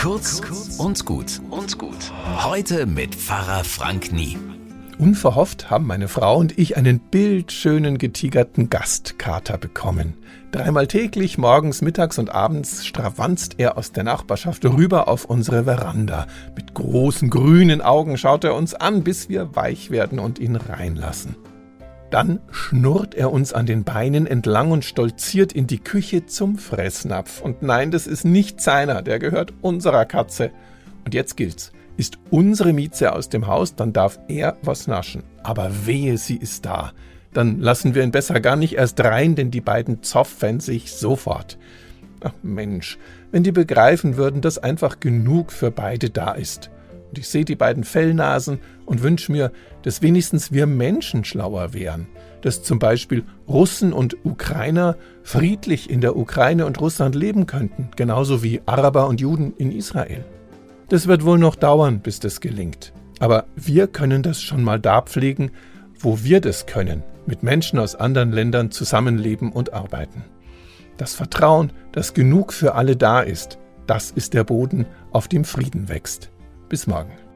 Kurz und gut und gut. Heute mit Pfarrer Frank Nie. Unverhofft haben meine Frau und ich einen bildschönen getigerten Gastkater bekommen. Dreimal täglich, morgens, mittags und abends, stravanzt er aus der Nachbarschaft rüber auf unsere Veranda. Mit großen grünen Augen schaut er uns an, bis wir weich werden und ihn reinlassen. Dann schnurrt er uns an den Beinen entlang und stolziert in die Küche zum Fressnapf. Und nein, das ist nicht seiner, der gehört unserer Katze. Und jetzt gilt's. Ist unsere Mieze aus dem Haus, dann darf er was naschen. Aber wehe, sie ist da. Dann lassen wir ihn besser gar nicht erst rein, denn die beiden zoffen sich sofort. Ach Mensch, wenn die begreifen würden, dass einfach genug für beide da ist. Und ich sehe die beiden Fellnasen und wünsche mir, dass wenigstens wir Menschen schlauer wären. Dass zum Beispiel Russen und Ukrainer friedlich in der Ukraine und Russland leben könnten, genauso wie Araber und Juden in Israel. Das wird wohl noch dauern, bis das gelingt. Aber wir können das schon mal da pflegen, wo wir das können, mit Menschen aus anderen Ländern zusammenleben und arbeiten. Das Vertrauen, dass genug für alle da ist, das ist der Boden, auf dem Frieden wächst. Bis morgen.